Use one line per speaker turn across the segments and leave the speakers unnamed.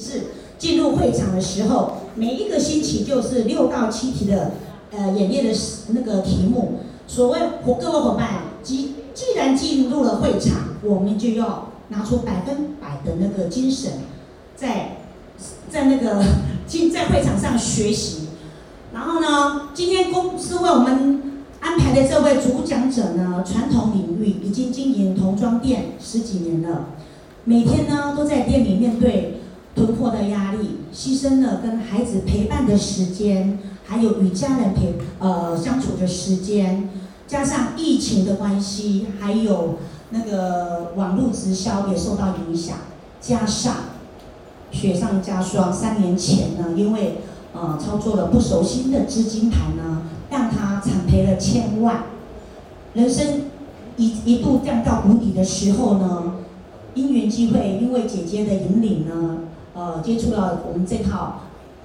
是进入会场的时候，每一个星期就是六到七题的呃演练的那个题目。所谓各位伙伴，既既然进入了会场，我们就要拿出百分百的那个精神，在在那个进在会场上学习。然后呢，今天公司为我们安排的这位主讲者呢，传统领域已经经营童装店十几年了，每天呢都在店里面对。囤货的压力，牺牲了跟孩子陪伴的时间，还有与家人陪呃相处的时间，加上疫情的关系，还有那个网络直销也受到影响，加上雪上加霜，三年前呢，因为呃操作了不熟悉的资金盘呢，让他惨赔了千万，人生一一度降到谷底的时候呢，因缘际会，因为姐姐的引领呢。呃，接触了我们这套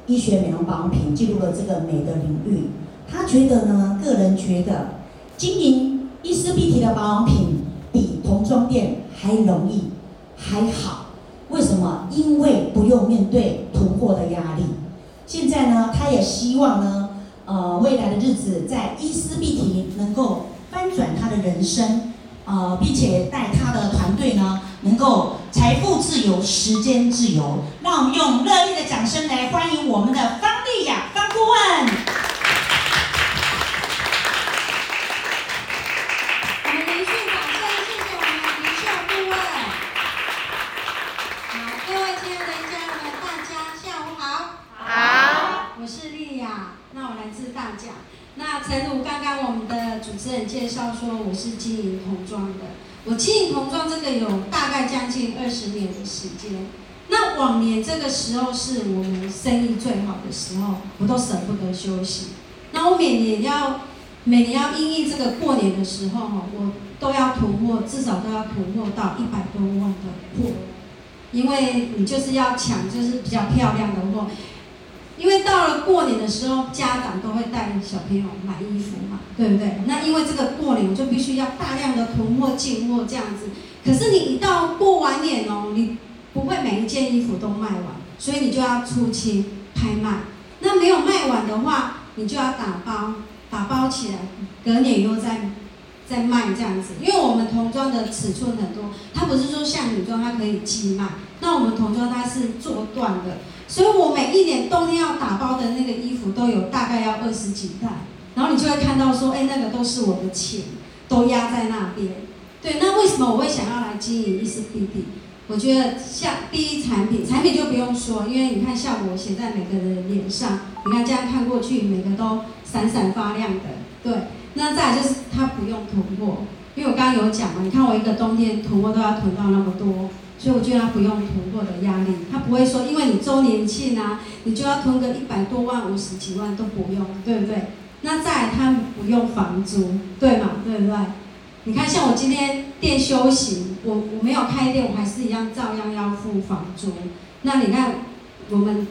医学美容保养品，进入了这个美的领域。他觉得呢，个人觉得经营伊丝碧缇的保养品比童装店还容易，还好。为什么？因为不用面对囤货的压力。现在呢，他也希望呢，呃，未来的日子在伊丝碧缇能够翻转他的人生，呃，并且带他的团队呢，能够。财富自由，时间自由，让我们用热烈的掌声来欢迎我们的方丽雅方顾问。
我们连续掌声，谢谢我们的林秀顾问。好，各位亲爱的家人们，大家下午好。好。我是丽雅，那我来自大甲。那陈如刚刚我们的主持人介绍说，我是经营童装的。我经营童装这个有大概将近二十年的时间，那往年这个时候是我们生意最好的时候，我都舍不得休息。那我每年要每年要因应这个过年的时候哈，我都要囤货，至少都要囤货到一百多万的货，因为你就是要抢，就是比较漂亮的货。因为到了过年的时候，家长都会带小朋友买衣服嘛，对不对？那因为这个过年，我就必须要大量的囤货进货这样子。可是你一到过完年哦，你不会每一件衣服都卖完，所以你就要出清拍卖。那没有卖完的话，你就要打包，打包起来，隔年又再再卖这样子。因为我们童装的尺寸很多，它不是说像女装它可以寄卖，那我们童装它是做断的。所以我每一年冬天要打包的那个衣服都有大概要二十几袋，然后你就会看到说，哎，那个都是我的钱，都压在那边。对，那为什么我会想要来经营伊丝碧媞？我觉得像第一产品，产品就不用说，因为你看效果写在每个人脸上，你看这样看过去，每个都闪闪发亮的。对，那再来就是它不用囤货，因为我刚刚有讲嘛，你看我一个冬天囤货都要囤到那么多。所以我觉得他不用囤货的压力，他不会说，因为你周年庆啊，你就要囤个一百多万、五十几万都不用，对不对？那再来他不用房租，对吗？对不对？你看，像我今天店休息，我我没有开店，我还是一样照样要付房租。那你看，我们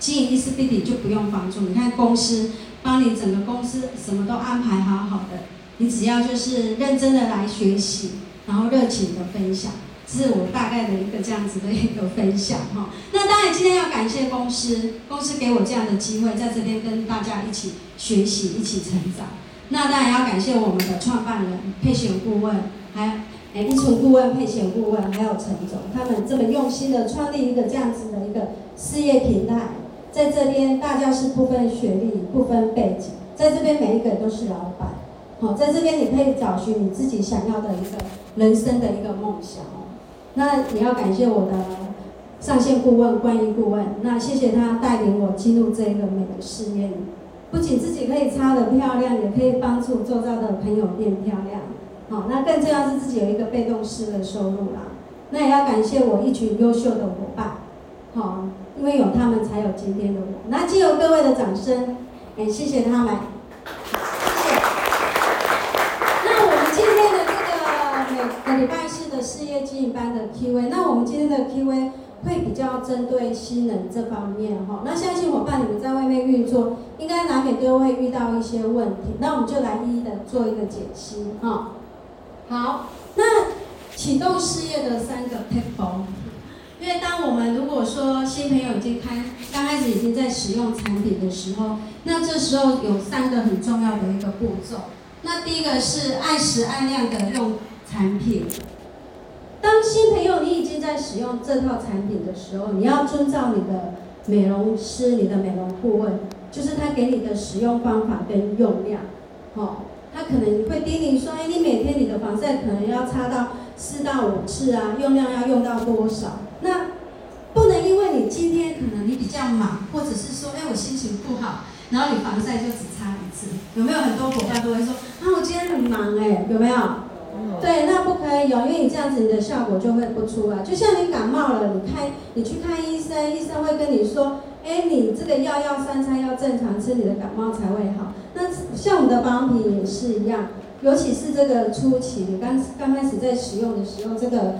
经营伊丝碧媞就不用房租，你看公司帮你整个公司什么都安排好好的，你只要就是认真的来学习，然后热情的分享。这是我大概的一个这样子的一个分享哈。那当然今天要感谢公司，公司给我这样的机会，在这边跟大家一起学习，一起成长。那当然要感谢我们的创办人配选顾问，还有哎一纯顾问、配选顾问，还有陈总，他们这么用心的创立一个这样子的一个事业平台，在这边大家是不分学历、不分背景，在这边每一个人都是老板。好，在这边你可以找寻你自己想要的一个人生的一个梦想。那也要感谢我的上线顾问冠一顾问，那谢谢他带领我进入这个美的事业里，不仅自己可以擦得漂亮，也可以帮助周遭的朋友变漂亮。好，那更重要是自己有一个被动式的收入啦。那也要感谢我一群优秀的伙伴，好，因为有他们才有今天的我。那借由各位的掌声，也谢谢他们。礼拜四的事业经营班的 Q&A，那我们今天的 Q&A 会比较针对新人这方面哈。那相信伙伴你们在外面运作，应该难免都会遇到一些问题，那我们就来一一的做一个解析哈。好，那启动事业的三个撇步，因因为当我们如果说新朋友已经开刚开始已经在使用产品的时候，那这时候有三个很重要的一个步骤。那第一个是按时按量的用产品。当新朋友你已经在使用这套产品的时候，你要遵照你的美容师、你的美容顾问，就是他给你的使用方法跟用量，哦，他可能会叮咛说，哎，你每天你的防晒可能要擦到四到五次啊，用量要用到多少？那不能因为你今天可能你比较忙，或者是说，哎，我心情不好，然后你防晒就只擦一次，有没有很多伙伴都会说，啊，我今天很忙哎，有没有？对，那不可以有，因为你这样子你的效果就会不出来。就像你感冒了，你看你去看医生，医生会跟你说，哎，你这个药要三餐要正常吃，你的感冒才会好。那像我们的保养品也是一样，尤其是这个初期，你刚刚开始在使用的时候，这个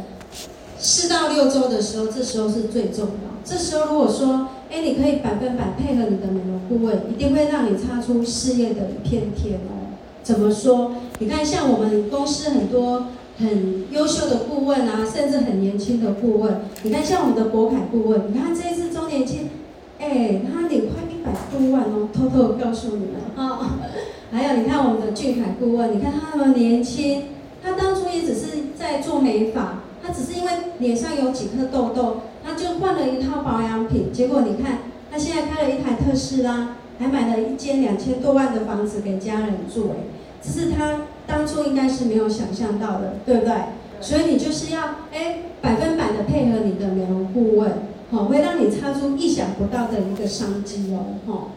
四到六周的时候，这时候是最重要。这时候如果说，哎，你可以百分百配合你的美容顾问，一定会让你擦出事业的一片天哦。怎么说？你看，像我们公司很多很优秀的顾问啊，甚至很年轻的顾问。你看，像我们的博凯顾问，你看这一次周年庆，哎，他领快一百多万哦，偷偷告诉你们啊、还有，你看我们的俊凯顾问，你看他那么年轻，他当初也只是在做美发，他只是因为脸上有几颗痘痘，他就换了一套保养品，结果你看他现在开了一台特斯拉，还买了一间两千多万的房子给家人住，哎。这是他当初应该是没有想象到的，对不对？所以你就是要哎百分百的配合你的美容顾问，好，会让你擦出意想不到的一个商机哦，哈。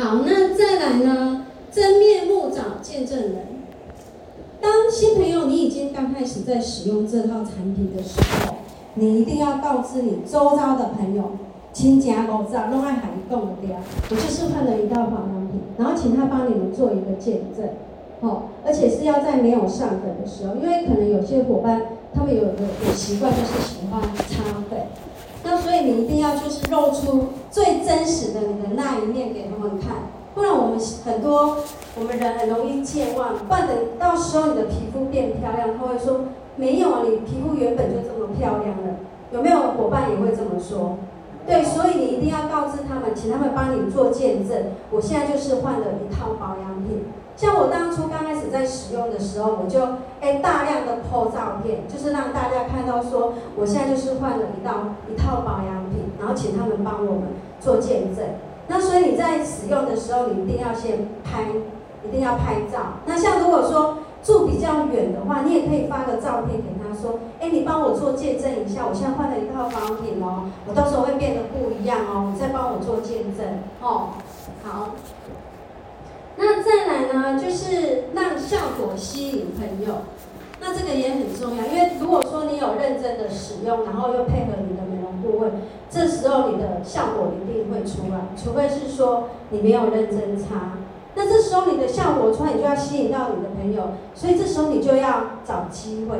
好，那再来呢？真面目找见证人。当新朋友你已经刚开始在使用这套产品的时候，你一定要告知你周遭的朋友。亲家都知道，弄爱海动的呀，我就是换了一道化妆品，然后请他帮你们做一个见证，哦，而且是要在没有上粉的时候，因为可能有些伙伴他们有有有习惯就是喜欢擦粉，那所以你一定要就是露出最真实的你的那一面给他们看，不然我们很多我们人很容易健忘，不然等到时候你的皮肤变漂亮，他会说没有啊，你皮肤原本就这么漂亮了，有没有伙伴也会这么说？对，所以你一定要告知他们，请他们帮你做见证。我现在就是换了一套保养品，像我当初刚开始在使用的时候，我就哎大量的 po 照片，就是让大家看到说我现在就是换了一道一套保养品，然后请他们帮我们做见证。那所以你在使用的时候，你一定要先拍，一定要拍照。那像如果说住比较远的话，你也可以发个照片给他说，哎，你帮我做见证一下，我现在换了一套保养品哦，我到时候会变得不一样哦，你再帮我做见证哦。好，那再来呢，就是让效果吸引朋友，那这个也很重要，因为如果说你有认真的使用，然后又配合你的美容顾问，这时候你的效果一定会出来，除非是说你没有认真擦。那这时候你的效果出来，你就要吸引到你的朋友，所以这时候你就要找机会，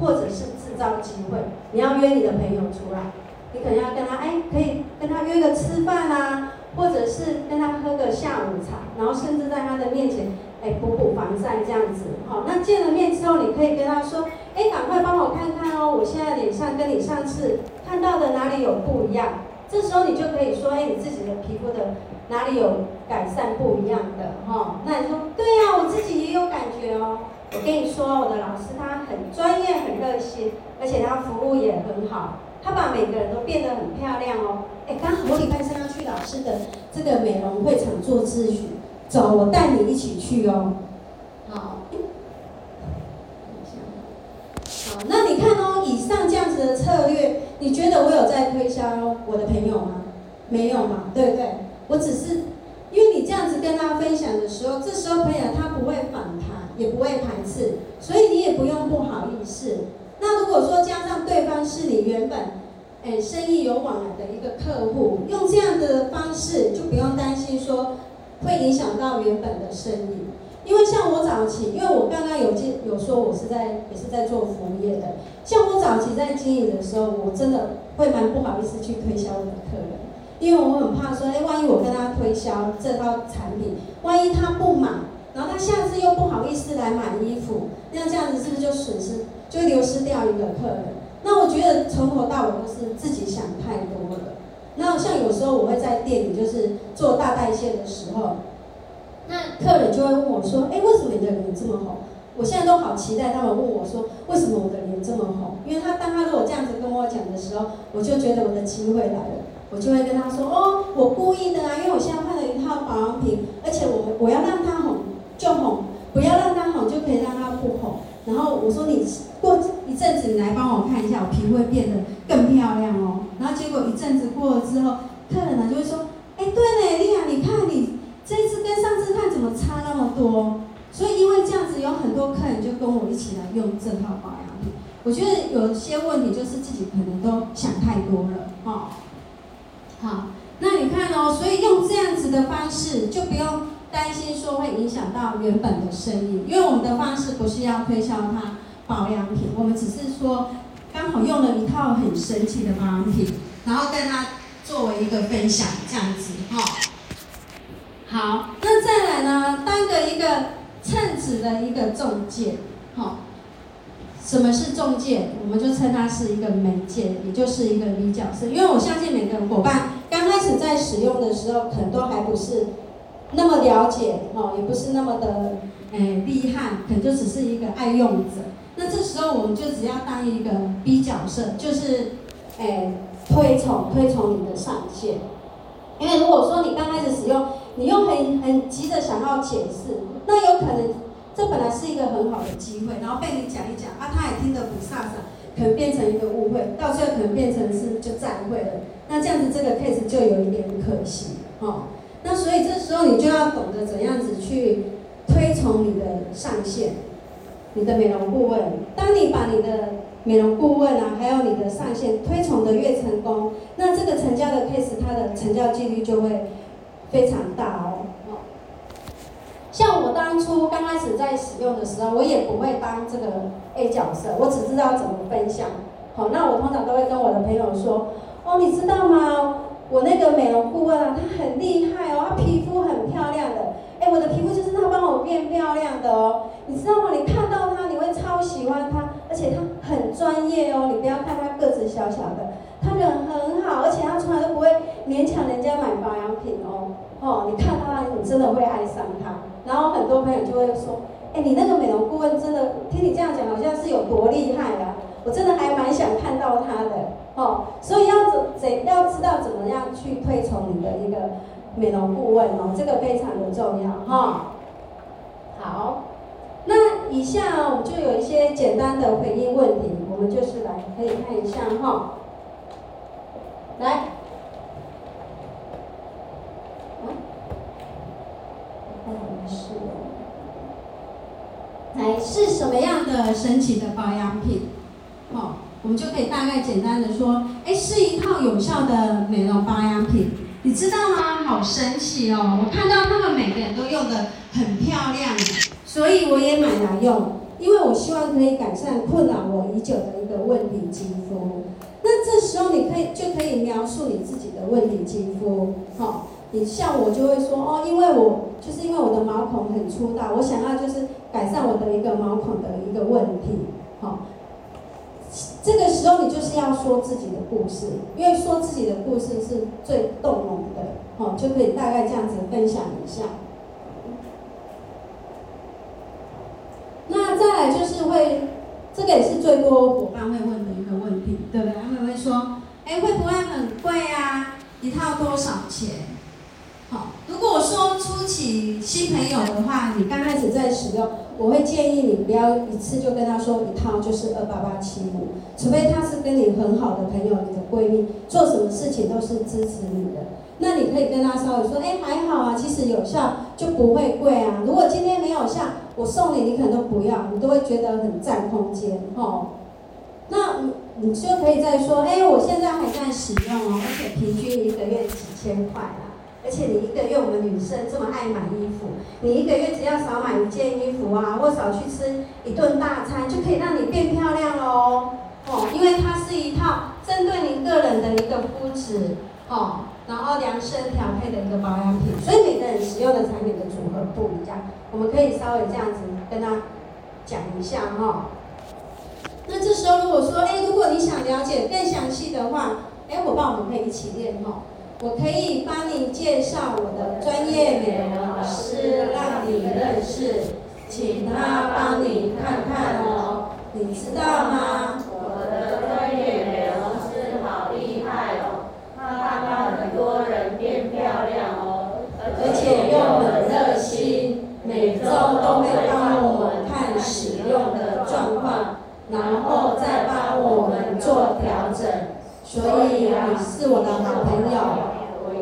或者是制造机会，你要约你的朋友出来，你可能要跟他，哎，可以跟他约个吃饭啊，或者是跟他喝个下午茶，然后甚至在他的面前，哎，补补防晒这样子，好，那见了面之后，你可以跟他说，哎，赶快帮我看看哦，我现在脸上跟你上次看到的哪里有不一样。这时候你就可以说，哎，你自己的皮肤的哪里有改善不一样的哈、那你说，对呀、我自己也有感觉哦。我跟你说，我的老师他很专业、很热心，而且他服务也很好，他把每个人都变得很漂亮哦。哎，刚好我礼拜三要去老师的这个美容会场做咨询，走，我带你一起去哦。好，好，那你看哦，以上这样子的策略。你觉得我有在推销我的朋友吗？没有嘛，对不对？我只是因为你这样子跟他分享的时候，这时候朋友他不会反弹，也不会排斥，所以你也不用不好意思。那如果说加上对方是你原本哎生意有往来的一个客户，用这样的方式就不用担心说会影响到原本的生意。因为像我早期，因为我刚刚有介有说我是在也是在做服务业的，像我早期在经营的时候，我真的会蛮不好意思去推销我的客人，因为我很怕说，哎，万一我跟他推销这套产品，万一他不买，然后他下次又不好意思来买衣服，那这样子是不是就损失，就会流失掉一个客人？那我觉得从头到尾都是自己想太多了。那像有时候我会在店里就是做大代谢的时候，那客人就会问我说：“哎，为什么你的脸这么红？”我现在都好期待他们问我说：“为什么我的脸这么红？”因为他当他如果这样子跟我讲的时候，我就觉得我的机会来了，我就会跟他说：“哦，我故意的啊，因为我现在换了一套保养品，而且我我要让他红就红，不要让它红就可以让它不红。”然后我说：“你过一阵子你来帮我看一下，我皮肤会变得更漂亮哦。”然后结果一阵子过了之后，客人呢就会说：“哎，对呢，丽亚，你看你这次跟上次看怎么差那么多？”所以因为这样子，有很多客人就跟我一起来用这套保养品。我觉得有些问题就是自己可能都想太多了，哦。好，那你看哦，所以用这样子的方式，就不用担心说会影响到原本的生意，因为我们的方式不是要推销它保养品，我们只是说刚好用了一套很神奇的保养品，然后跟它作为一个分享这样子，哈，好，那再来呢，当个一个。称职的一个中介，好，什么是中介？我们就称它是一个媒介，也就是一个理角色。因为我相信每个伙伴刚开始在使用的时候，可能都还不是那么了解，哦，也不是那么的诶厉害，可能就只是一个爱用者。那这时候我们就只要当一个 B 角色，就是诶推崇推崇你的上线。因为如果说你刚开始使用，你又很很急着想要解释，那有可能这本来是一个很好的机会，然后被你讲一讲啊，他也听得不飒飒，可能变成一个误会，到最后可能变成是就再会了。那这样子这个 case 就有一点可惜，哦。那所以这时候你就要懂得怎样子去推崇你的上线，你的美容顾问。当你把你的美容顾问啊，还有你的上线推崇的越成功，那这个成交的 case 它的成交几率就会非常大哦。像我当初刚开始在使用的时候，我也不会当这个 A 角色，我只知道怎么分享。好，那我通常都会跟我的朋友说，哦，你知道吗？我那个美容顾问啊，他很厉害哦，他皮肤很漂亮的。哎，我的皮肤就是他帮我变漂亮的哦。你知道吗？你看到他，你会超喜欢他。而且他很专业哦，你不要看他个子小小的，他人很好，而且他从来都不会勉强人家买保养品哦。哦，你看他，你真的会爱上他。然后很多朋友就会说，哎，你那个美容顾问真的，听你这样讲，好像是有多厉害啊！我真的还蛮想看到他的哦。所以要怎怎要知道怎么样去推崇你的一个美容顾问哦，这个非常的重要哈、哦。好。那以下我们就有一些简单的回应问题，我们就是来可以看一下哈。来，啊，看我们是，来是什么样的神奇的保养品？哦，我们就可以大概简单的说，哎，是一套有效的美容保养品，你知道吗？好神奇哦！我看到他们每个人都用得很漂亮。所以我也买来用，因为我希望可以改善困扰我已久的一个问题肌肤。那这时候你可以就可以描述你自己的问题肌肤，好、哦，你像我就会说哦，因为我就是因为我的毛孔很粗大，我想要就是改善我的一个毛孔的一个问题，这个时候你就是要说自己的故事，因为说自己的故事是最动容的，哦，就可以大概这样子分享一下。那再来就是会，这个也是最多伙伴会问的一个问题，对不对？他们会说，哎，会不会很贵啊？一套多少钱？好，如果说初期新朋友的话，你刚开始在使用，我会建议你不要一次就跟他说一套就是二八八七五，除非他是跟你很好的朋友，你的闺蜜，做什么事情都是支持你的。那你可以跟他稍微说，哎，还好啊，其实有效就不会贵啊。如果今天没有效，我送你，你可能都不要，你都会觉得很占空间，哦。那你你就可以再说，哎，我现在还在使用哦，而且平均一个月几千块。而且你一个月，我们女生这么爱买衣服，你一个月只要少买一件衣服啊，或少去吃一顿大餐，就可以让你变漂亮哦。哦，因为它是一套针对您个人的一个肤质，哦。然后量身调配的一个保养品，所以每个人使用的产品的组合不一样，我们可以稍微这样子跟他讲一下哈、哦。那这时候如果说，哎，如果你想了解更详细的话，哎，伙伴我们可以一起练哈。我可以帮你介绍我的专业美容老师，让你认识，请他帮你看看哦。你知道吗？
我的专业美容师好厉害哦，他帮很多人变漂亮哦，
而且又很热心，每周都会帮我们看使用的状况，然后再帮我们做调整。所以你是我的好朋友，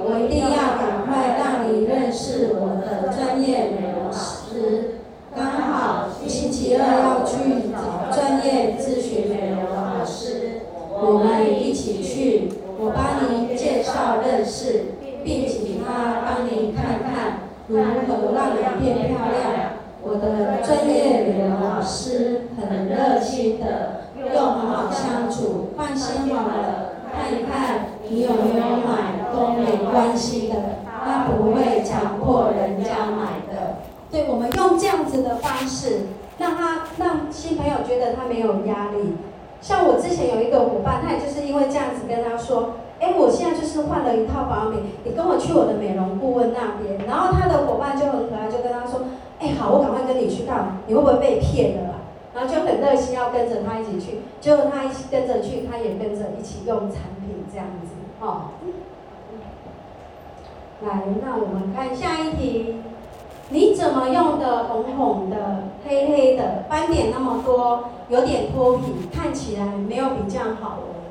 我一定要赶快让你认识我的专业美容师。刚好星期二要去找专业咨询美容老师，我们一起去，我帮你介绍认识，并请他帮你看看如何让你变漂亮。我的专业美容老师很热心的，又很好相处，放心好了，看一看你有没有买都没关系的，他不会强迫人家买的。对，我们用这样子的方式，让他让新朋友觉得他没有压力。像我之前有一个伙伴，他也就是因为这样子跟他说：“哎，我现在就是换了一套保养品，你跟我去我的美容顾问那边。”然后他的伙伴就很可爱，就跟他说：“哎，好，我赶快跟你去到，你会不会被骗了？”然后就很热心要跟着他一起去，结果他一起跟着去，他也跟着一起用产品这样子哦。来，那我们看下一题。你怎么用的红红的、黑黑的，斑点那么多，有点脱皮，看起来没有比较好哦。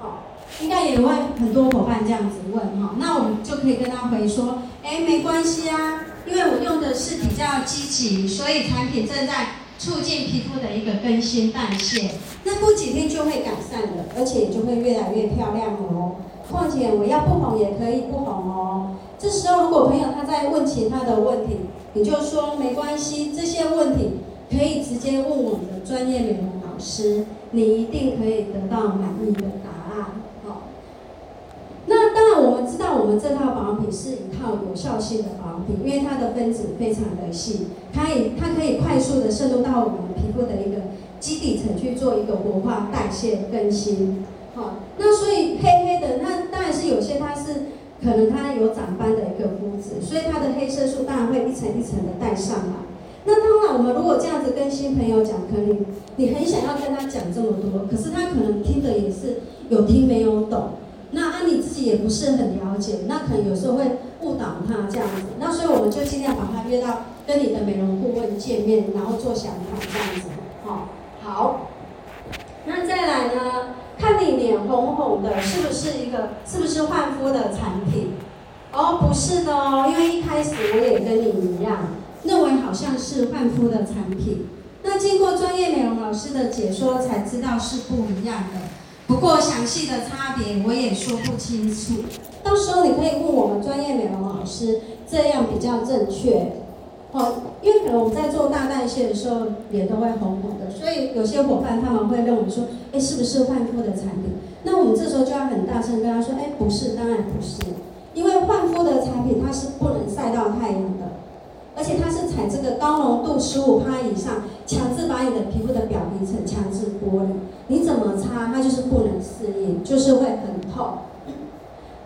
好，应该也会很多伙伴这样子问哈，那我们就可以跟他回说，哎，没关系啊，因为我用的是比较积极，所以产品正在促进皮肤的一个更新代谢，那过几天就会改善了，而且就会越来越漂亮哦。况且我要不红也可以不红哦。这时候如果朋友他在问其他的问题，你就说没关系，这些问题可以直接问我们的专业美容老师，你一定可以得到满意的。我们知道我们这套保养品是一套有效性的保养品，因为它的分子非常的细，它以它可以快速的渗透到我们皮肤的一个基底层去做一个活化、代谢、更新。好，那所以黑黑的，那当然是有些它是可能它有长斑的一个肤质，所以它的黑色素当然会一层一层的带上来。那当然，我们如果这样子跟新朋友讲，可能你很想要跟他讲这么多，可是他可能听的也是有听没有懂。那啊你自己也不是很了解，那可能有时候会误导他这样子。那所以我们就尽量把他约到跟你的美容顾问见面，然后做详谈这样子。好，好，那再来呢？看你脸红红的，是不是一个是不是焕肤的产品？哦，不是的哦，因为一开始我也跟你一样，认为好像是焕肤的产品。那经过专业美容老师的解说，才知道是不一样的。不过详细的差别我也说不清楚，到时候你可以问我们专业美容老师，这样比较正确。哦，因为可能我们在做大代谢的时候，脸都会红红的，所以有些伙伴他们会认为说，哎，是不是焕肤的产品？那我们这时候就要很大声跟他说，哎，不是，当然不是，因为焕肤的产品它是不能晒到太阳的，而且它是采这个高浓度十五趴以上，强制把你的皮肤的表皮层强制剥离，你怎么擦它就是不能适应，就是会很痛。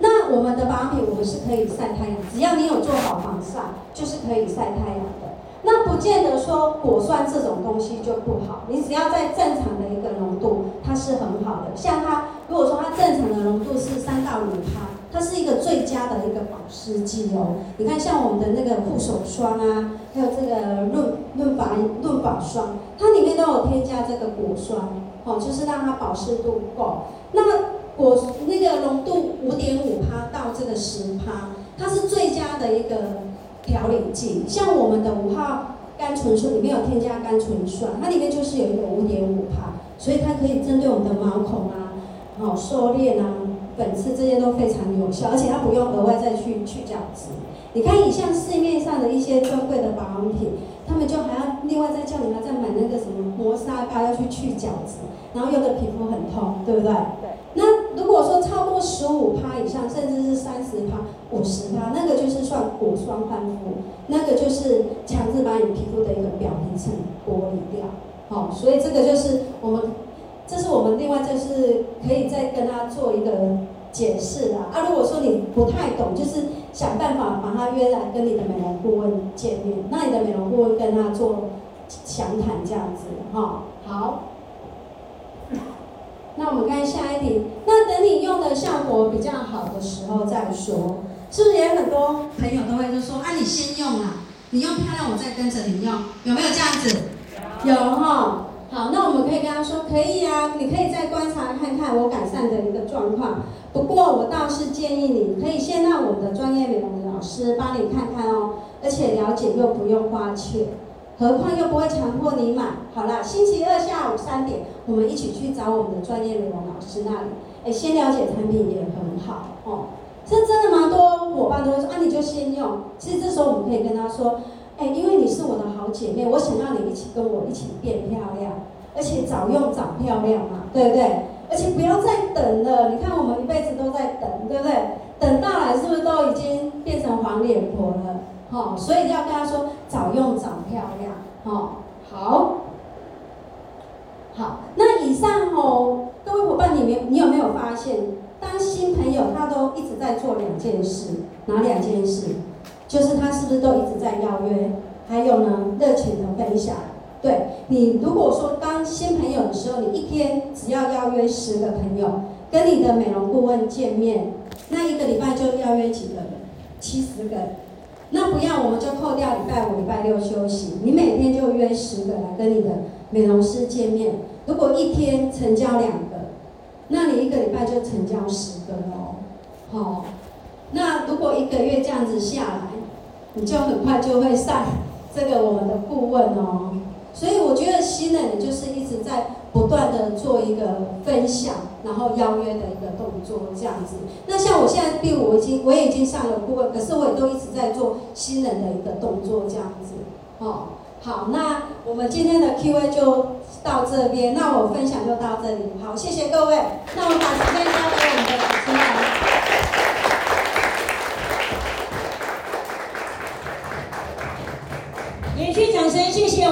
那我们的保养品，我们是可以晒太阳，只要你有做好防晒，就是可以晒太阳的。那不见得说果酸这种东西就不好，你只要在正常的一个浓度，它是很好的。像它，如果说它正常的浓度是三到五趴，它是一个最佳的一个保湿剂哦。你看，像我们的那个护手霜啊，还有这个润润发润发霜，它里面都有添加这个果酸，哦，就是让它保湿度够。那么果那个浓度五点五趴到这个十趴，它是最佳的一个调理剂。像我们的五号甘醇酸里面有添加甘醇酸，它里面就是有一个五点五趴，所以它可以针对我们的毛孔啊、好收敛啊、粉刺这些都非常有效，而且它不用额外再去去角质。你看，以像市面上的一些专柜的保养品，另外再叫你们再买那个什么磨砂膏要去去角质，然后用的皮肤很痛，对不对？对。那如果说超过十五趴以上，甚至是三十趴、五十趴，那个就是算果酸焕肤，那个就是强制把你皮肤的一个表皮层剥离掉。好，所以这个就是我们这是我们另外就是可以再跟他做一个解释啦。啊，如果说你不太懂，就是想办法把他约来跟你的美容顾问见面，那你的美容顾问跟他做详谈这样子，哈，好。那我们看下一题，那等你用的效果比较好的时候再说，是不是也很多朋友都会就说，啊，你先用啊，你用漂亮，我再跟着你用，有没有这样子？有哈。好，那我们可以跟他说，可以啊，你可以再观察看看我改善的一个状况。不过我倒是建议你可以先让我们的专业美容的老师帮你看看哦，而且了解又不用花钱。何况又不会强迫你买。好了，星期二下午三点，我们一起去找我们的专业美容老师那里。哎，先了解产品也很好哦。这真的蛮多伙伴都会说啊，你就先用。其实这时候我们可以跟他说，哎，因为你是我的好姐妹，我想让你一起跟我一起变漂亮，而且早用早漂亮嘛，对不对？而且不要再等了。你看我们一辈子都在等，对不对？等到来是不是都已经变成黄脸婆了？好、哦，所以要跟他说早用早漂亮，哦，好，好，那以上哦，各位伙伴你们，你有没有发现，当新朋友他都一直在做两件事，哪两件事？就是他是不是都一直在邀约？还有呢，热情的分享。对，你如果说当新朋友的时候，你一天只要邀约十个朋友跟你的美容顾问见面，那一个礼拜就邀约几个人？七十个。那不要，我们就扣掉礼拜五、礼拜六休息。你每天就约十个来跟你的美容师见面。如果一天成交两个，那你一个礼拜就成交十个哦。好，那如果一个月这样子下来，你就很快就会上这个我们的顾问哦。所以我觉得新人就是一直在不断的做一个分享，然后邀约的一个动作这样子。那像我现在第五，我已经我也已经上了顾问，可是我也都一直在做新人的一个动作这样子。哦，好，那我们今天的 Q&A 就到这边，那我分享就到这里。好，谢谢各位。那我们把时间交给我们的主持人。
连续掌声，谢谢。